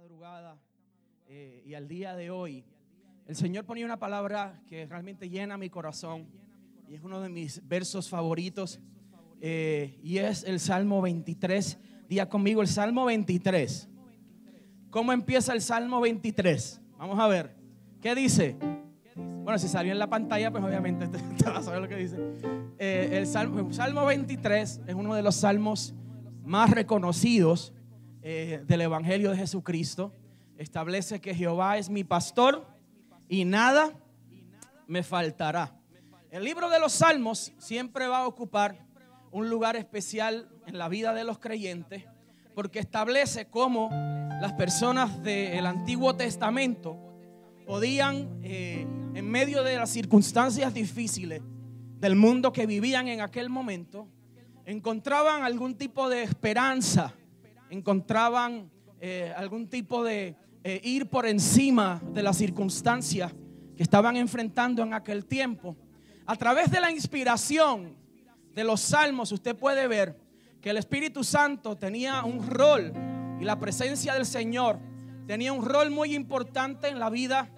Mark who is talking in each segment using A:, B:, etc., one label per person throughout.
A: madrugada eh, y al día de hoy, el Señor ponía una palabra que realmente llena mi corazón y es uno de mis versos favoritos eh, y es el Salmo 23. Día conmigo el Salmo 23. ¿Cómo empieza el Salmo 23? Vamos a ver. ¿Qué dice? Bueno, si salió en la pantalla, pues obviamente te vas a saber lo que dice. Eh, el Salmo, Salmo 23 es uno de los salmos más reconocidos eh, del Evangelio de Jesucristo. Establece que Jehová es mi pastor y nada me faltará. El libro de los Salmos siempre va a ocupar un lugar especial en la vida de los creyentes porque establece cómo las personas del Antiguo Testamento podían, eh, en medio de las circunstancias difíciles del mundo que vivían en aquel momento, encontraban algún tipo de esperanza, encontraban eh, algún tipo de eh, ir por encima de las circunstancias que estaban enfrentando en aquel tiempo. A través de la inspiración de los salmos, usted puede ver que el Espíritu Santo tenía un rol y la presencia del Señor tenía un rol muy importante en la vida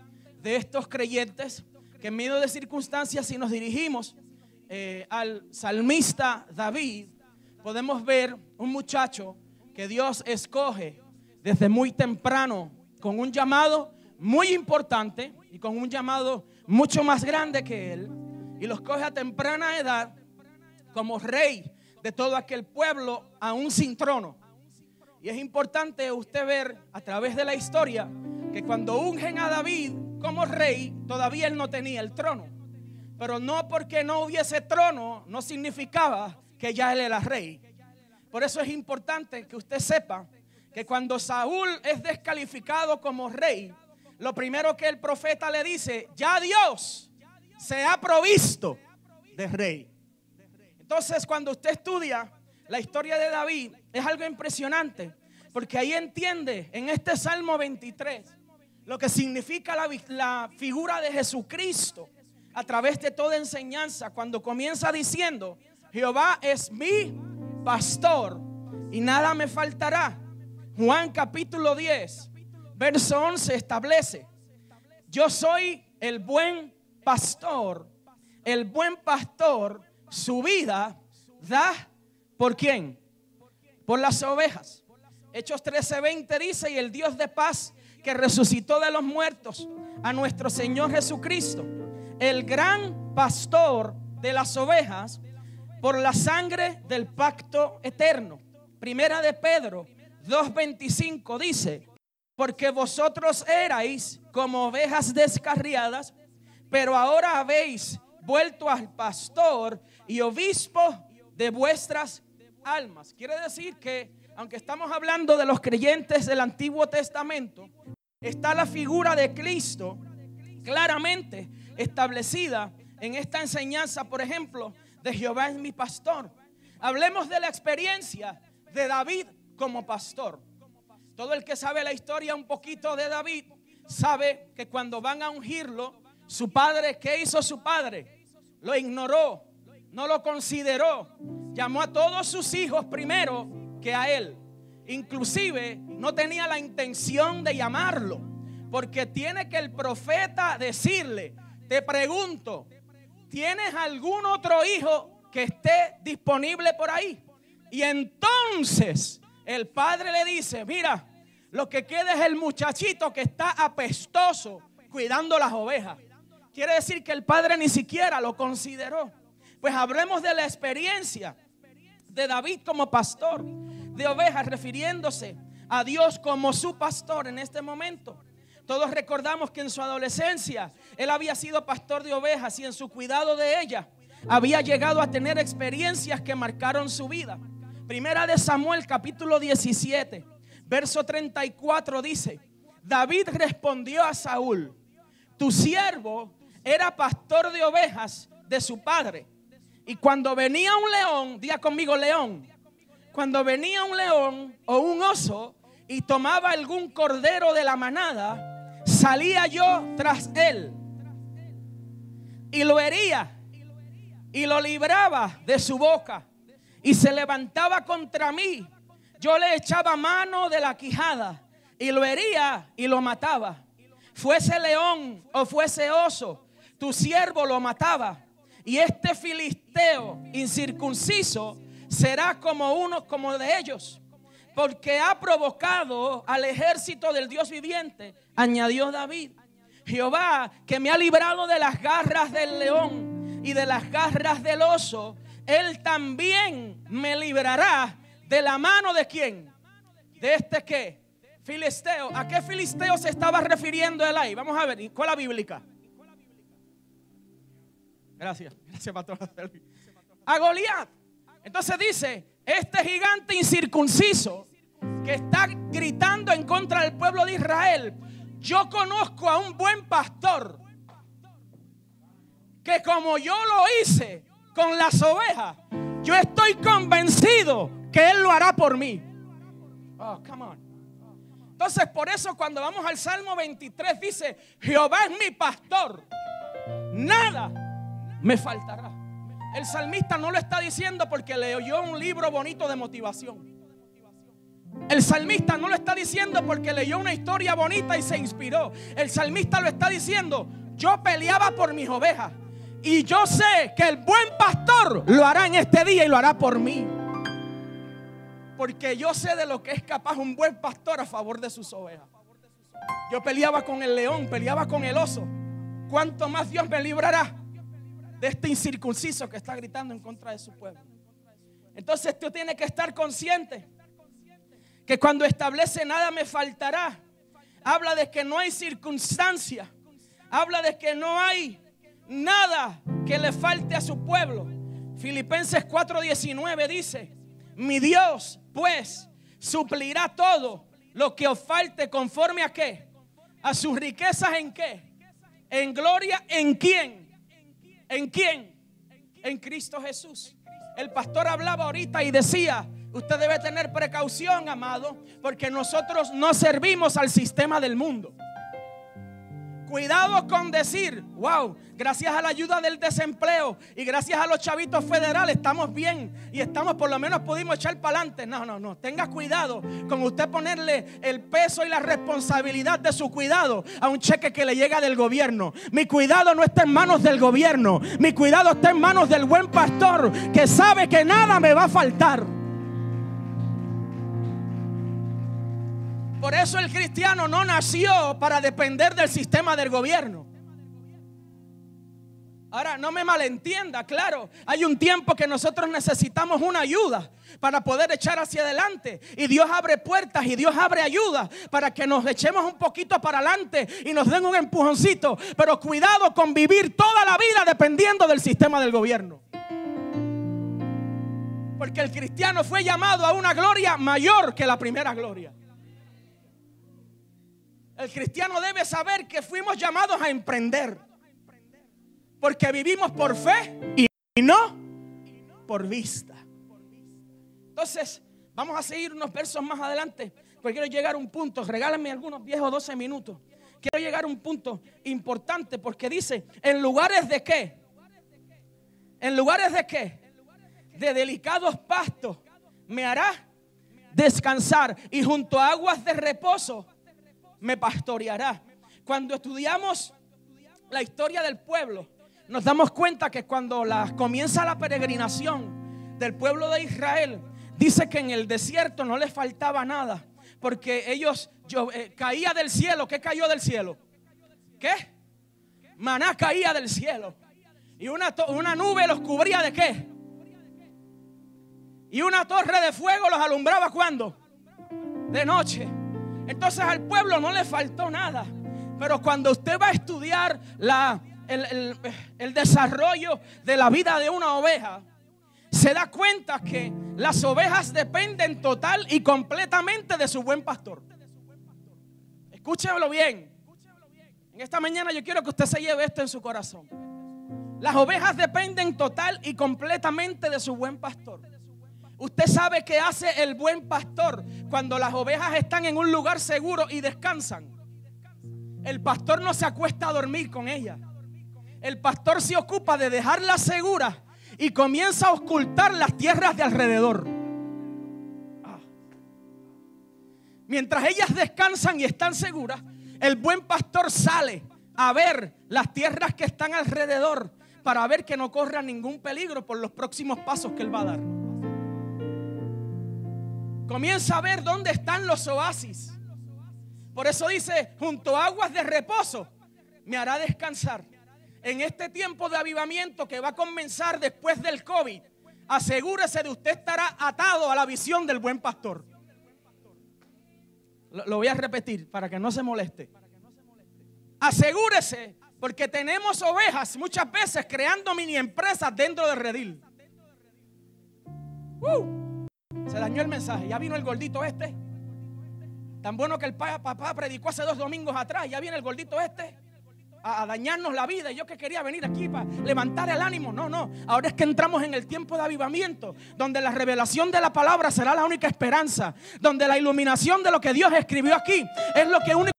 A: de estos creyentes que en medio de circunstancias, si nos dirigimos eh, al salmista David, podemos ver un muchacho que Dios escoge desde muy temprano con un llamado muy importante y con un llamado mucho más grande que él. Y lo escoge a temprana edad como rey de todo aquel pueblo, aún sin trono. Y es importante usted ver a través de la historia que cuando ungen a David como rey, todavía él no tenía el trono. Pero no porque no hubiese trono, no significaba que ya él era rey. Por eso es importante que usted sepa que cuando Saúl es descalificado como rey, lo primero que el profeta le dice, ya Dios se ha provisto de rey. Entonces cuando usted estudia la historia de David, es algo impresionante, porque ahí entiende en este Salmo 23 lo que significa la, la figura de Jesucristo a través de toda enseñanza, cuando comienza diciendo, Jehová es mi pastor y nada me faltará. Juan capítulo 10, verso 11 establece, yo soy el buen pastor. El buen pastor su vida da por quién? Por las ovejas. Hechos 13:20 dice, y el Dios de paz que resucitó de los muertos a nuestro Señor Jesucristo, el gran pastor de las ovejas, por la sangre del pacto eterno. Primera de Pedro 2.25 dice, porque vosotros erais como ovejas descarriadas, pero ahora habéis vuelto al pastor y obispo de vuestras almas. Quiere decir que, aunque estamos hablando de los creyentes del Antiguo Testamento, está la figura de Cristo claramente establecida en esta enseñanza, por ejemplo, de Jehová es mi pastor. Hablemos de la experiencia de David como pastor. Todo el que sabe la historia un poquito de David sabe que cuando van a ungirlo, su padre, ¿qué hizo su padre? Lo ignoró, no lo consideró. Llamó a todos sus hijos primero que a él. Inclusive no tenía la intención de llamarlo, porque tiene que el profeta decirle, te pregunto, ¿tienes algún otro hijo que esté disponible por ahí? Y entonces el padre le dice, mira, lo que queda es el muchachito que está apestoso cuidando las ovejas. Quiere decir que el padre ni siquiera lo consideró. Pues hablemos de la experiencia de David como pastor de ovejas, refiriéndose a Dios como su pastor en este momento. Todos recordamos que en su adolescencia él había sido pastor de ovejas y en su cuidado de ellas había llegado a tener experiencias que marcaron su vida. Primera de Samuel capítulo 17, verso 34 dice, David respondió a Saúl, tu siervo era pastor de ovejas de su padre. Y cuando venía un león, diga conmigo león, cuando venía un león o un oso y tomaba algún cordero de la manada, salía yo tras él y lo hería y lo libraba de su boca y se levantaba contra mí. Yo le echaba mano de la quijada y lo hería y lo mataba. Fuese león o fuese oso, tu siervo lo mataba. Y este filisteo incircunciso será como uno como de ellos, porque ha provocado al ejército del Dios viviente, añadió David. Jehová, que me ha librado de las garras del león y de las garras del oso, él también me librará de la mano de quién? De este qué? Filisteo. ¿A qué filisteo se estaba refiriendo él ahí? Vamos a ver, la bíblica. Gracias, gracias, pastor. A Goliat. Entonces dice, este gigante incircunciso que está gritando en contra del pueblo de Israel, yo conozco a un buen pastor que como yo lo hice con las ovejas, yo estoy convencido que él lo hará por mí. Oh, come on. Entonces, por eso cuando vamos al Salmo 23 dice, Jehová es mi pastor. Nada me faltará. El salmista no lo está diciendo porque le oyó un libro bonito de motivación. El salmista no lo está diciendo porque leyó una historia bonita y se inspiró. El salmista lo está diciendo, yo peleaba por mis ovejas. Y yo sé que el buen pastor lo hará en este día y lo hará por mí. Porque yo sé de lo que es capaz un buen pastor a favor de sus ovejas. Yo peleaba con el león, peleaba con el oso. ¿Cuánto más Dios me librará? De este incircunciso que está gritando en contra de su pueblo. Entonces tú tienes que estar consciente que cuando establece nada me faltará, habla de que no hay circunstancia, habla de que no hay nada que le falte a su pueblo. Filipenses 4:19 dice, mi Dios pues suplirá todo lo que os falte conforme a qué? A sus riquezas en qué? En gloria en quién? ¿En quién? En Cristo Jesús. El pastor hablaba ahorita y decía, usted debe tener precaución, amado, porque nosotros no servimos al sistema del mundo. Cuidado con decir, wow, gracias a la ayuda del desempleo y gracias a los chavitos federales estamos bien y estamos por lo menos pudimos echar para adelante. No, no, no. Tenga cuidado con usted ponerle el peso y la responsabilidad de su cuidado a un cheque que le llega del gobierno. Mi cuidado no está en manos del gobierno. Mi cuidado está en manos del buen pastor que sabe que nada me va a faltar. Por eso el cristiano no nació para depender del sistema del gobierno. Ahora, no me malentienda, claro, hay un tiempo que nosotros necesitamos una ayuda para poder echar hacia adelante. Y Dios abre puertas y Dios abre ayuda para que nos echemos un poquito para adelante y nos den un empujoncito. Pero cuidado con vivir toda la vida dependiendo del sistema del gobierno. Porque el cristiano fue llamado a una gloria mayor que la primera gloria. El cristiano debe saber que fuimos llamados a emprender. Porque vivimos por fe y no por vista. Entonces, vamos a seguir unos versos más adelante. Porque quiero llegar a un punto. Regálenme algunos 10 o 12 minutos. Quiero llegar a un punto importante porque dice, en lugares de qué? En lugares de qué? De delicados pastos me hará descansar y junto a aguas de reposo me pastoreará. Cuando estudiamos la historia del pueblo, nos damos cuenta que cuando comienza la peregrinación del pueblo de Israel, dice que en el desierto no les faltaba nada, porque ellos yo, eh, caía del cielo. ¿Qué cayó del cielo? ¿Qué? Maná caía del cielo. Y una, una nube los cubría de qué? Y una torre de fuego los alumbraba cuando? De noche. Entonces al pueblo no le faltó nada. Pero cuando usted va a estudiar la, el, el desarrollo de la vida de una oveja, se da cuenta que las ovejas dependen total y completamente de su buen pastor. Escúchelo bien. En esta mañana yo quiero que usted se lleve esto en su corazón. Las ovejas dependen total y completamente de su buen pastor. Usted sabe qué hace el buen pastor cuando las ovejas están en un lugar seguro y descansan. El pastor no se acuesta a dormir con ellas. El pastor se ocupa de dejarlas seguras y comienza a ocultar las tierras de alrededor. Ah. mientras ellas descansan y están seguras, el buen pastor sale a ver las tierras que están alrededor para ver que no corra ningún peligro por los próximos pasos que él va a dar. Comienza a ver dónde están los oasis. Por eso dice, junto a aguas de reposo, me hará descansar. En este tiempo de avivamiento que va a comenzar después del COVID, asegúrese de usted estará atado a la visión del buen pastor. Lo, voy a repetir para que no se moleste. Asegúrese, porque tenemos ovejas muchas veces creando mini empresas dentro del redil. Uh, se dañó el mensaje. Ya vino el gordito este. Tan bueno que el papá predicó hace dos domingos atrás. Ya viene el gordito este a, dañarnos la vida. Y yo que quería venir aquí para levantar el ánimo. No, no. Ahora es que entramos en el tiempo de avivamiento, donde la revelación de la palabra será la única esperanza, donde la iluminación de lo que Dios escribió aquí es lo que único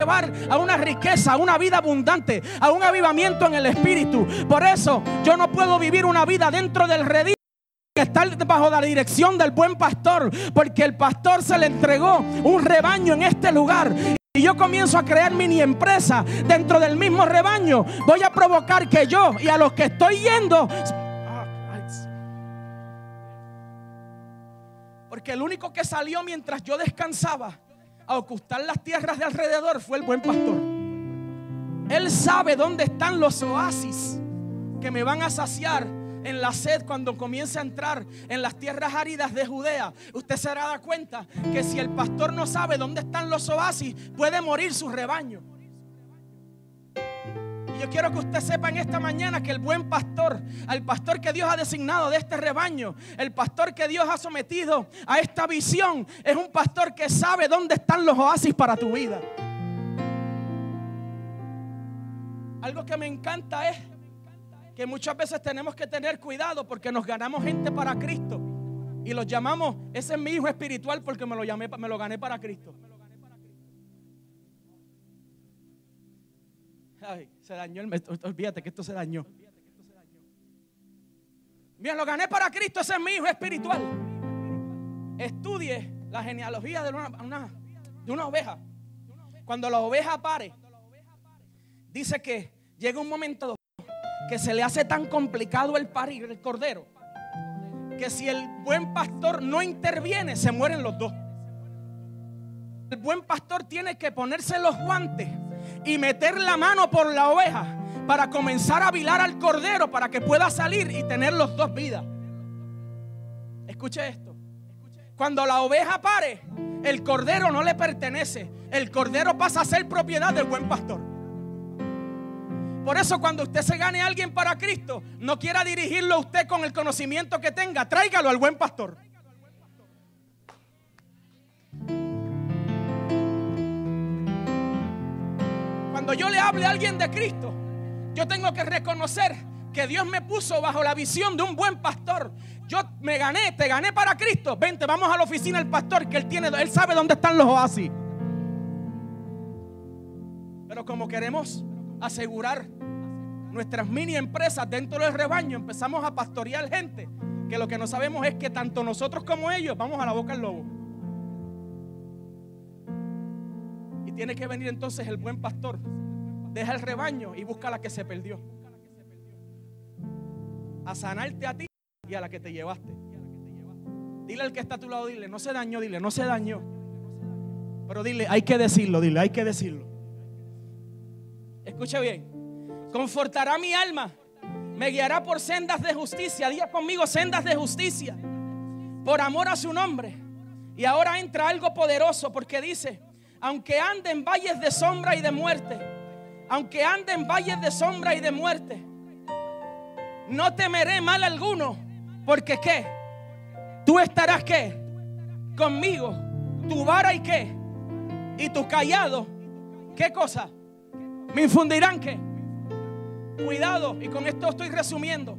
A: llevar a una riqueza, a una vida abundante, a un avivamiento en el espíritu. Por eso yo no puedo vivir una vida dentro del redil está bajo la dirección del buen pastor, porque el pastor se le entregó un rebaño en este lugar y yo comienzo a crear mini empresa dentro del mismo rebaño, voy a provocar que yo y a los que estoy yendo. Porque el único que salió mientras yo descansaba a ocultar las tierras de alrededor fue el buen pastor. Él sabe dónde están los oasis que me van a saciar en la sed cuando comience a entrar en las tierras áridas de Judea, usted se dará cuenta que si el pastor no sabe dónde están los oasis, puede morir su rebaño. Y yo quiero que usted sepa en esta mañana que el buen pastor, el pastor que Dios ha designado de este rebaño, el pastor que Dios ha sometido a esta visión, es un pastor que sabe dónde están los oasis para tu vida. Algo que me encanta es que muchas veces tenemos que tener cuidado porque nos ganamos gente para Cristo y los llamamos, ese es mi hijo espiritual porque me lo, llamé, me lo gané para Cristo. Ay, se dañó el olvídate que esto se dañó. Bien, lo gané para Cristo, ese es mi hijo espiritual. Estudie la genealogía de una, de una oveja. Cuando la oveja pare, dice que llega un momento que se le hace tan complicado el parir, el cordero, que si el buen pastor no interviene, se mueren los dos. El buen pastor tiene que ponerse los guantes y meter la mano por la oveja para comenzar a vilar al cordero para que pueda salir y tener los dos vidas. Escuche esto. Cuando la oveja pare, el cordero no le pertenece. El cordero pasa a ser propiedad del buen pastor. Por eso cuando usted se gane a alguien para Cristo, no quiera dirigirlo a usted con el conocimiento que tenga, tráigalo al buen pastor. Cuando yo le hable a alguien de Cristo, yo tengo que reconocer que Dios me puso bajo la visión de un buen pastor. Yo me gané, te gané para Cristo. Vente, vamos a la oficina del pastor que él tiene, él sabe dónde están los oasis. Pero como queremos asegurar nuestras mini empresas dentro del rebaño, empezamos a pastorear gente que lo que no sabemos es que tanto nosotros como ellos vamos a la boca del lobo. Y tiene que venir entonces el buen pastor. Deja el rebaño y busca a la que se perdió. A sanarte a ti y a la que te llevaste. Dile al que está a tu lado, dile, no se dañó, dile, no se dañó. Pero dile, hay que decirlo, dile, hay que decirlo. Escucha bien. Confortará mi alma. Me guiará por sendas de justicia. Diga conmigo sendas de justicia. Por amor a su nombre. Y ahora entra algo poderoso porque dice, aunque ande en valles de sombra y de muerte, aunque ande en valles de sombra y de muerte, no temeré mal alguno, porque qué? Tú estarás qué? Conmigo, tu vara y qué? Y tu callado, ¿qué cosa? Me infundirán qué? Cuidado, y con esto estoy resumiendo.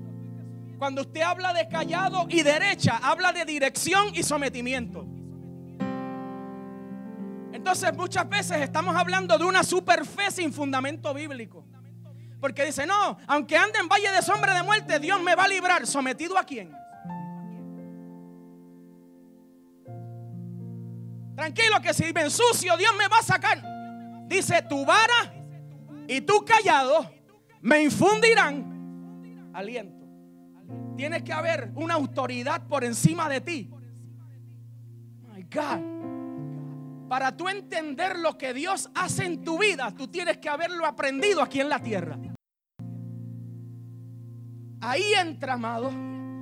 A: Cuando usted habla de callado y derecha, habla de dirección y sometimiento. Entonces muchas veces estamos hablando de una super fe sin fundamento bíblico. Porque dice, no, aunque ande en valle de sombra de muerte, Dios me va a librar. ¿Sometido a quién? Tranquilo que si me ensucio, Dios me va a sacar. Dice, tu vara y tu callado me infundirán aliento. Tiene que haber una autoridad por encima de ti. My God. Para tú entender lo que Dios hace en tu vida, tú tienes que haberlo aprendido aquí en la tierra. Ahí entra, amado,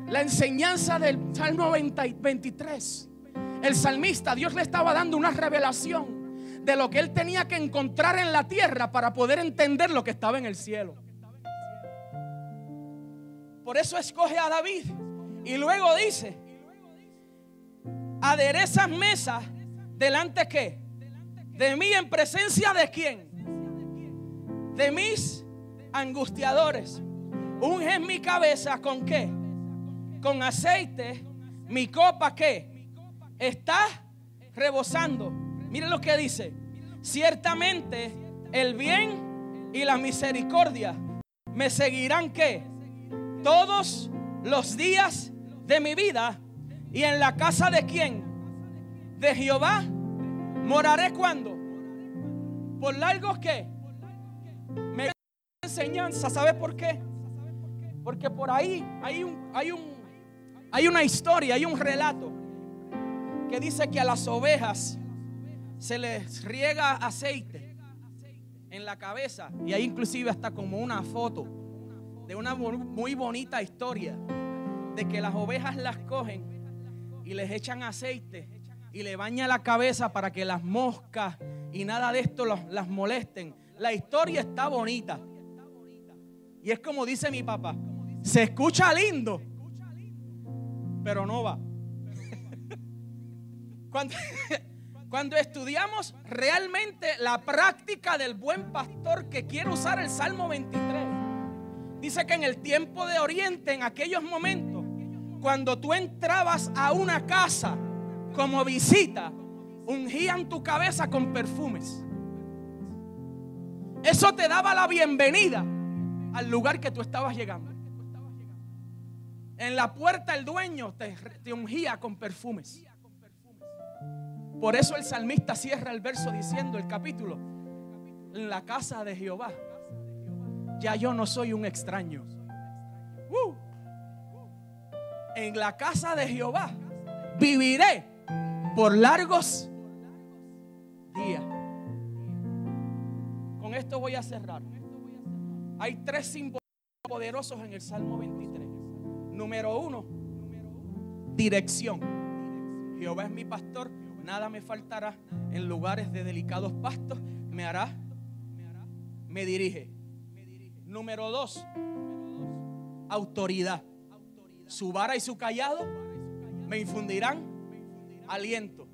A: la enseñanza del Salmo 23. El salmista, Dios le estaba dando una revelación de lo que él tenía que encontrar en la tierra para poder entender lo que estaba en el cielo. Por eso escoge a David. Y luego dice, aderezas mesas delante que de mí en presencia de quién? De mis angustiadores. Unge mi cabeza con qué? Con aceite. Mi copa qué? Está rebosando. Miren lo que dice. Ciertamente el bien y la misericordia me seguirán qué? Todos los días de mi vida. Y en la casa de quién? De Jehová moraré cuando. Por largos que me enseñanza. ¿Sabe por qué? Porque por ahí hay, un, hay, un, hay una historia, hay un relato que dice que a las ovejas se les riega aceite en la cabeza y hay inclusive hasta como una foto de una muy bonita historia de que las ovejas las cogen y les echan aceite y le bañan la cabeza para que las moscas y nada de esto las molesten. La historia está bonita. Y es como dice mi papá, se escucha lindo, pero no va. Cuando, cuando, estudiamos realmente la práctica del buen pastor que quiere usar el Salmo 23, dice que en el tiempo de Oriente, en aquellos momentos, cuando tú entrabas a una casa como visita, ungían tu cabeza con perfumes. Eso te daba la bienvenida al lugar que tú estabas llegando. En la puerta el dueño te, ungía con perfumes. Por eso el salmista cierra el verso diciendo el capítulo, en la casa de Jehová, ya yo no soy un extraño. Uh. En la casa de Jehová viviré por largos días. Con esto voy a cerrar. Hay tres símbolos poderosos en el Salmo 23. Número uno, dirección. Jehová es mi pastor, nada me faltará. En lugares de delicados pastos me hará, me dirige. Número dos, autoridad. Su vara y su callado me infundirán aliento.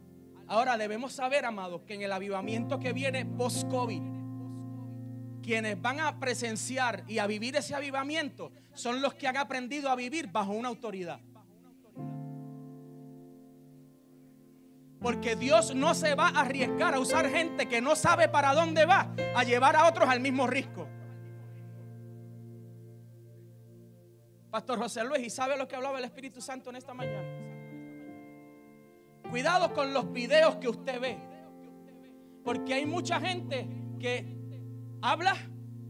A: Ahora debemos saber, amados, que en el avivamiento que viene post-COVID, quienes van a presenciar y a vivir ese avivamiento son los que han aprendido a vivir bajo una autoridad. Porque Dios no se va a arriesgar a usar gente que no sabe para dónde va a llevar a otros al mismo risco. Pastor José Luis, ¿y sabe lo que hablaba el Espíritu Santo en esta mañana? Cuidado con los videos que usted ve. Porque hay mucha gente que habla,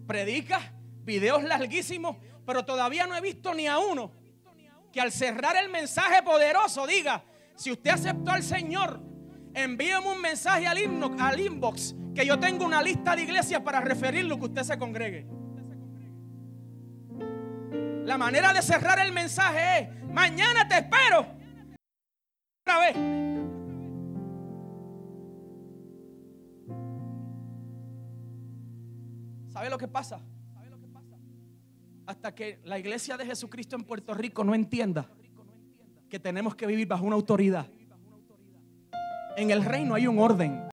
A: predica, videos larguísimos, pero todavía no he visto ni a uno que al cerrar el mensaje poderoso diga, si usted aceptó al Señor, envíeme un mensaje al, al inbox, que yo tengo una lista de iglesias para referirlo que usted se congregue. La manera de cerrar el mensaje es, mañana te espero. Otra vez. ¿Sabe lo que pasa? Hasta que la iglesia de Jesucristo en Puerto Rico no entienda que tenemos que vivir bajo una autoridad. En el reino hay un orden.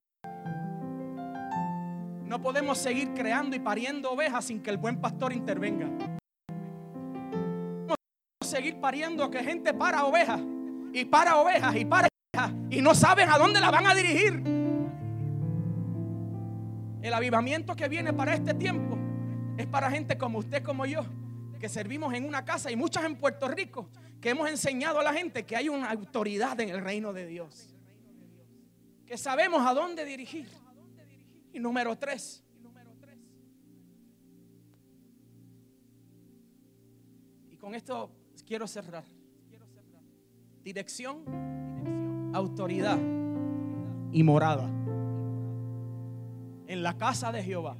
A: No podemos seguir creando y pariendo ovejas sin que el buen pastor intervenga. No podemos seguir pariendo que gente para ovejas y para ovejas y para ovejas y no saben a dónde la van a dirigir. El avivamiento que viene para este tiempo es para gente como usted, como yo, que servimos en una casa y muchas en Puerto Rico, que hemos enseñado a la gente que hay una autoridad en el reino de Dios. que sabemos a dónde dirigir. Y número tres, y con esto quiero cerrar. Dirección, autoridad y morada. En la casa de Jehová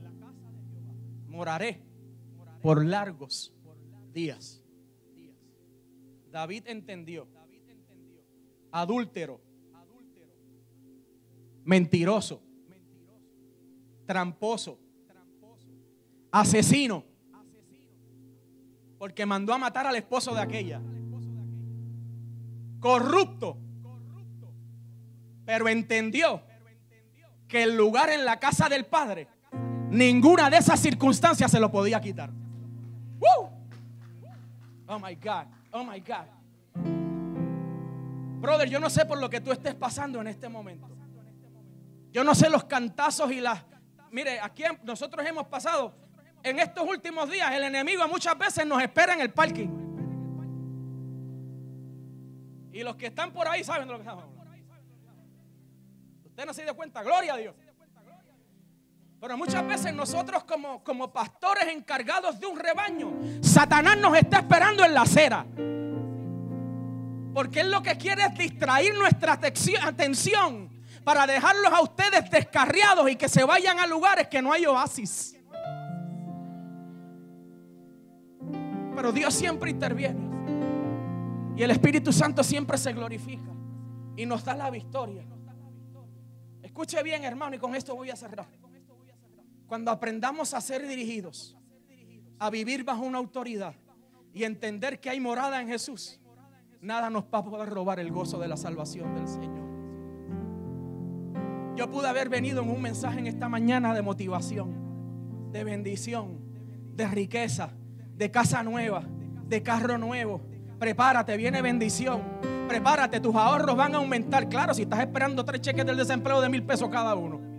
A: moraré por largos días. David entendió. Adúltero. Mentiroso. Tramposo. Asesino. Porque mandó a matar al esposo de aquella. Corrupto. Pero entendió que el lugar en la casa del Padre, ninguna de esas circunstancias se lo podía quitar. Oh my God. Oh my God. Brother, yo no sé por lo que tú estés pasando en este momento. Yo no sé los cantazos y las... Mire, aquí nosotros hemos pasado, en estos últimos días, el enemigo muchas veces nos espera en el parking. Y los que están por ahí saben de lo que estamos hablando. Usted no se dio cuenta, gloria a Dios. Pero muchas veces nosotros como, como pastores encargados de un rebaño, Satanás nos está esperando en la acera. Porque él lo que quiere es distraer nuestra atención para dejarlos a ustedes descarriados y que se vayan a lugares que no hay oasis. Pero Dios siempre interviene. Y el Espíritu Santo siempre se glorifica y nos da la victoria. Escuche bien, hermano, y con esto voy a cerrar. Cuando aprendamos a ser dirigidos, a vivir bajo una autoridad y entender que hay morada en Jesús, nada nos va a poder robar el gozo de la salvación del Señor. Yo pude haber venido en un mensaje en esta mañana de motivación, de bendición, de riqueza, de casa nueva, de carro nuevo. Prepárate, viene bendición. Prepárate, tus ahorros van a aumentar. Claro, si estás esperando tres cheques del desempleo de mil pesos cada uno.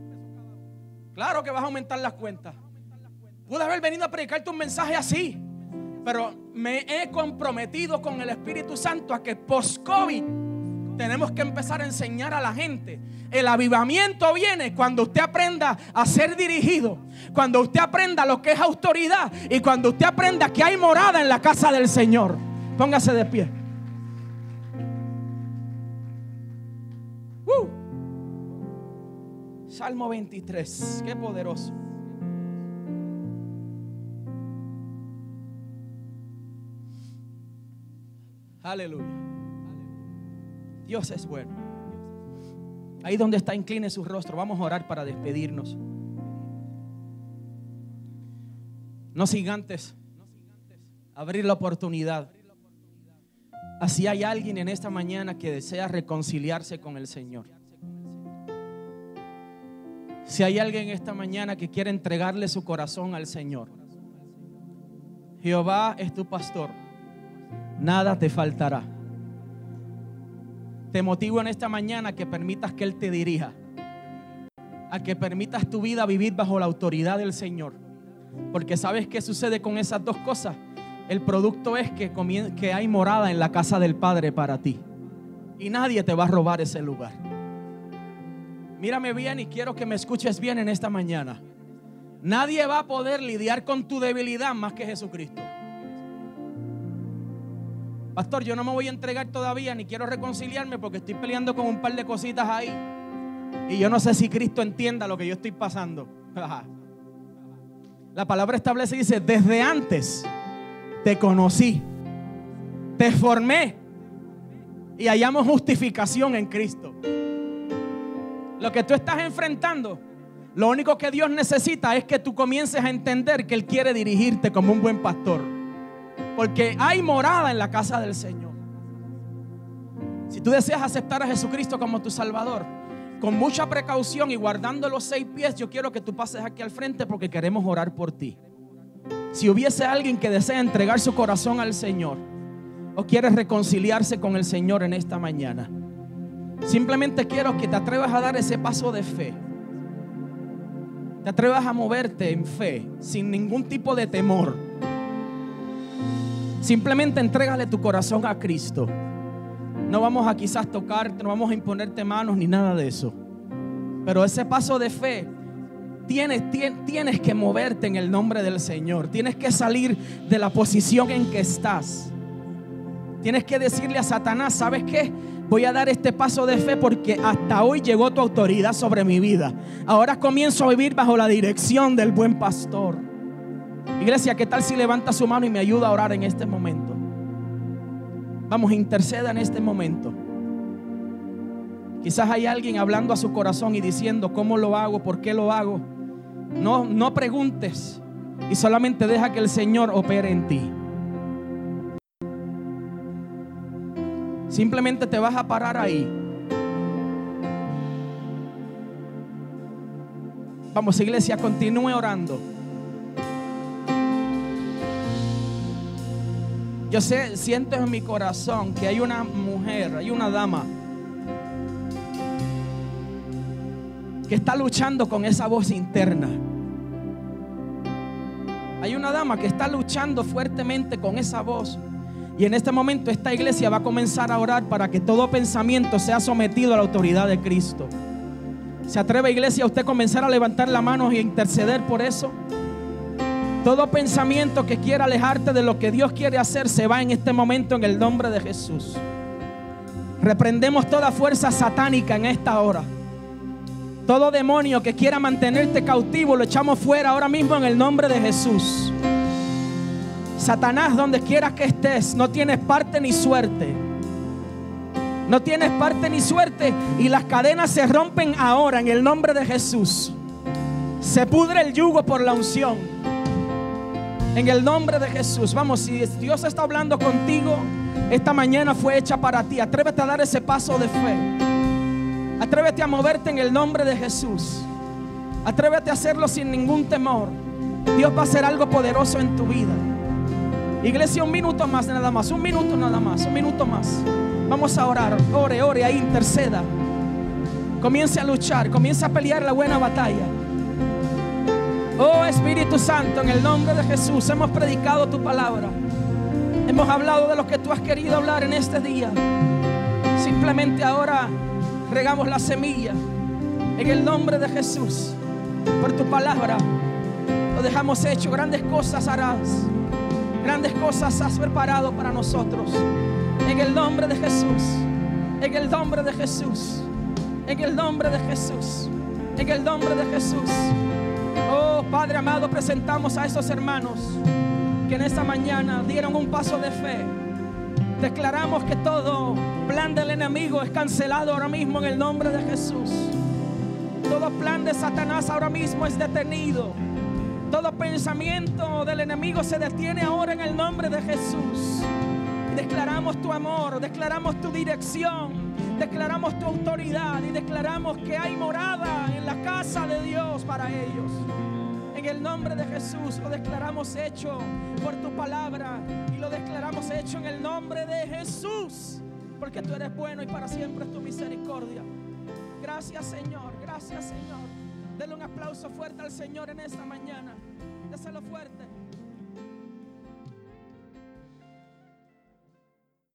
A: Claro que vas a aumentar las cuentas. Pude haber venido a predicarte un mensaje así, pero me he comprometido con el Espíritu Santo a que post-COVID tenemos que empezar a enseñar a la gente. El avivamiento viene cuando usted aprenda a ser dirigido, cuando usted aprenda lo que es autoridad y cuando usted aprenda que hay morada en la casa del Señor. Póngase de pie. Salmo 23, qué poderoso. Aleluya. Dios es bueno. Ahí donde está, incline su rostro. Vamos a orar para despedirnos. No sin antes abrir la oportunidad. Así hay alguien en esta mañana que desea reconciliarse con el Señor. Si hay alguien esta mañana que quiere entregarle su corazón al Señor, Jehová es tu pastor, nada te faltará. Te motivo en esta mañana que permitas que Él te dirija, a que permitas tu vida vivir bajo la autoridad del Señor. Porque sabes qué sucede con esas dos cosas. El producto es que, que hay morada en la casa del Padre para ti. Y nadie te va a robar ese lugar. Mírame bien y quiero que me escuches bien en esta mañana. Nadie va a poder lidiar con tu debilidad más que Jesucristo. Pastor, yo no me voy a entregar todavía ni quiero reconciliarme porque estoy peleando con un par de cositas ahí. Y yo no sé si Cristo entienda lo que yo estoy pasando. La palabra establece y dice, desde antes te conocí, te formé y hallamos justificación en Cristo. Lo que tú estás enfrentando, lo único que Dios necesita es que tú comiences a entender que Él quiere dirigirte como un buen pastor. Porque hay morada en la casa del Señor. Si tú deseas aceptar a Jesucristo como tu Salvador, con mucha precaución y guardando los seis pies, yo quiero que tú pases aquí al frente porque queremos orar por ti. Si hubiese alguien que desea entregar su corazón al Señor o quiere reconciliarse con el Señor en esta mañana, Simplemente quiero que te atrevas a dar ese paso de fe. Te atrevas a moverte en fe, sin ningún tipo de temor. Simplemente entrégale tu corazón a Cristo. No vamos a quizás tocarte, no vamos a imponerte manos ni nada de eso. Pero ese paso de fe Tienes, tienes, que moverte en el nombre del Señor. Tienes que salir de la posición en que estás. Tienes que decirle a Satanás, ¿sabes qué? Voy a dar este paso de fe porque hasta hoy llegó tu autoridad sobre mi vida. Ahora comienzo a vivir bajo la dirección del buen pastor. Iglesia, ¿qué tal si levanta su mano y me ayuda a orar en este momento? Vamos, interceda en este momento. Quizás hay alguien hablando a su corazón y diciendo, ¿cómo lo hago? ¿Por qué lo hago? No, no preguntes y solamente deja que el Señor opere en ti. Simplemente te vas a parar ahí. Vamos, iglesia, continúe orando. Yo sé, siento en mi corazón que hay una mujer, hay una dama que está luchando con esa voz interna. Hay una dama que está luchando fuertemente con esa voz. Y en este momento esta iglesia va a comenzar a orar para que todo pensamiento sea sometido a la autoridad de Cristo. ¿Se atreve iglesia a usted comenzar a levantar la mano y a interceder por eso? Todo pensamiento que quiera alejarte de lo que Dios quiere hacer se va en este momento en el nombre de Jesús. Reprendemos toda fuerza satánica en esta hora. Todo demonio que quiera mantenerte cautivo lo echamos fuera ahora mismo en el nombre de Jesús. Satanás, donde quieras que estés, no tienes parte ni suerte. No tienes parte ni suerte y las cadenas se rompen ahora en el nombre de Jesús. Se pudre el yugo por la unción. En el nombre de Jesús. Vamos, si Dios está hablando contigo, esta mañana fue hecha para ti. Atrévete a dar ese paso de fe. Atrévete a moverte en el nombre de Jesús. Atrévete a hacerlo sin ningún temor. Dios va a hacer algo poderoso en tu vida. Iglesia, un minuto más nada más, un minuto nada más, un minuto más. Vamos a orar, ore, ore, ahí interceda. Comience a luchar, comience a pelear la buena batalla. Oh Espíritu Santo, en el nombre de Jesús hemos predicado tu palabra. Hemos hablado de lo que tú has querido hablar en este día. Simplemente ahora regamos la semilla en el nombre de Jesús. Por tu palabra lo dejamos hecho. Grandes cosas harás. Grandes cosas has preparado para nosotros. En el nombre de Jesús. En el nombre de Jesús. En el nombre de Jesús. En el nombre de Jesús. Oh Padre amado, presentamos a esos hermanos que en esta mañana dieron un paso de fe Declaramos que todo plan del enemigo es cancelado ahora mismo en el nombre de Jesús. Todo plan de Satanás ahora mismo es detenido. Todo pensamiento del enemigo se detiene ahora en el nombre de Jesús. Declaramos tu amor, declaramos tu dirección, declaramos tu autoridad y declaramos que hay morada en la casa de Dios para ellos. En el nombre de Jesús lo declaramos hecho por tu palabra y lo declaramos hecho en el nombre de Jesús. Porque tú eres bueno y para siempre es tu misericordia. Gracias Señor, gracias Señor. Denle un aplauso fuerte al Señor en esta mañana. Déselo fuerte.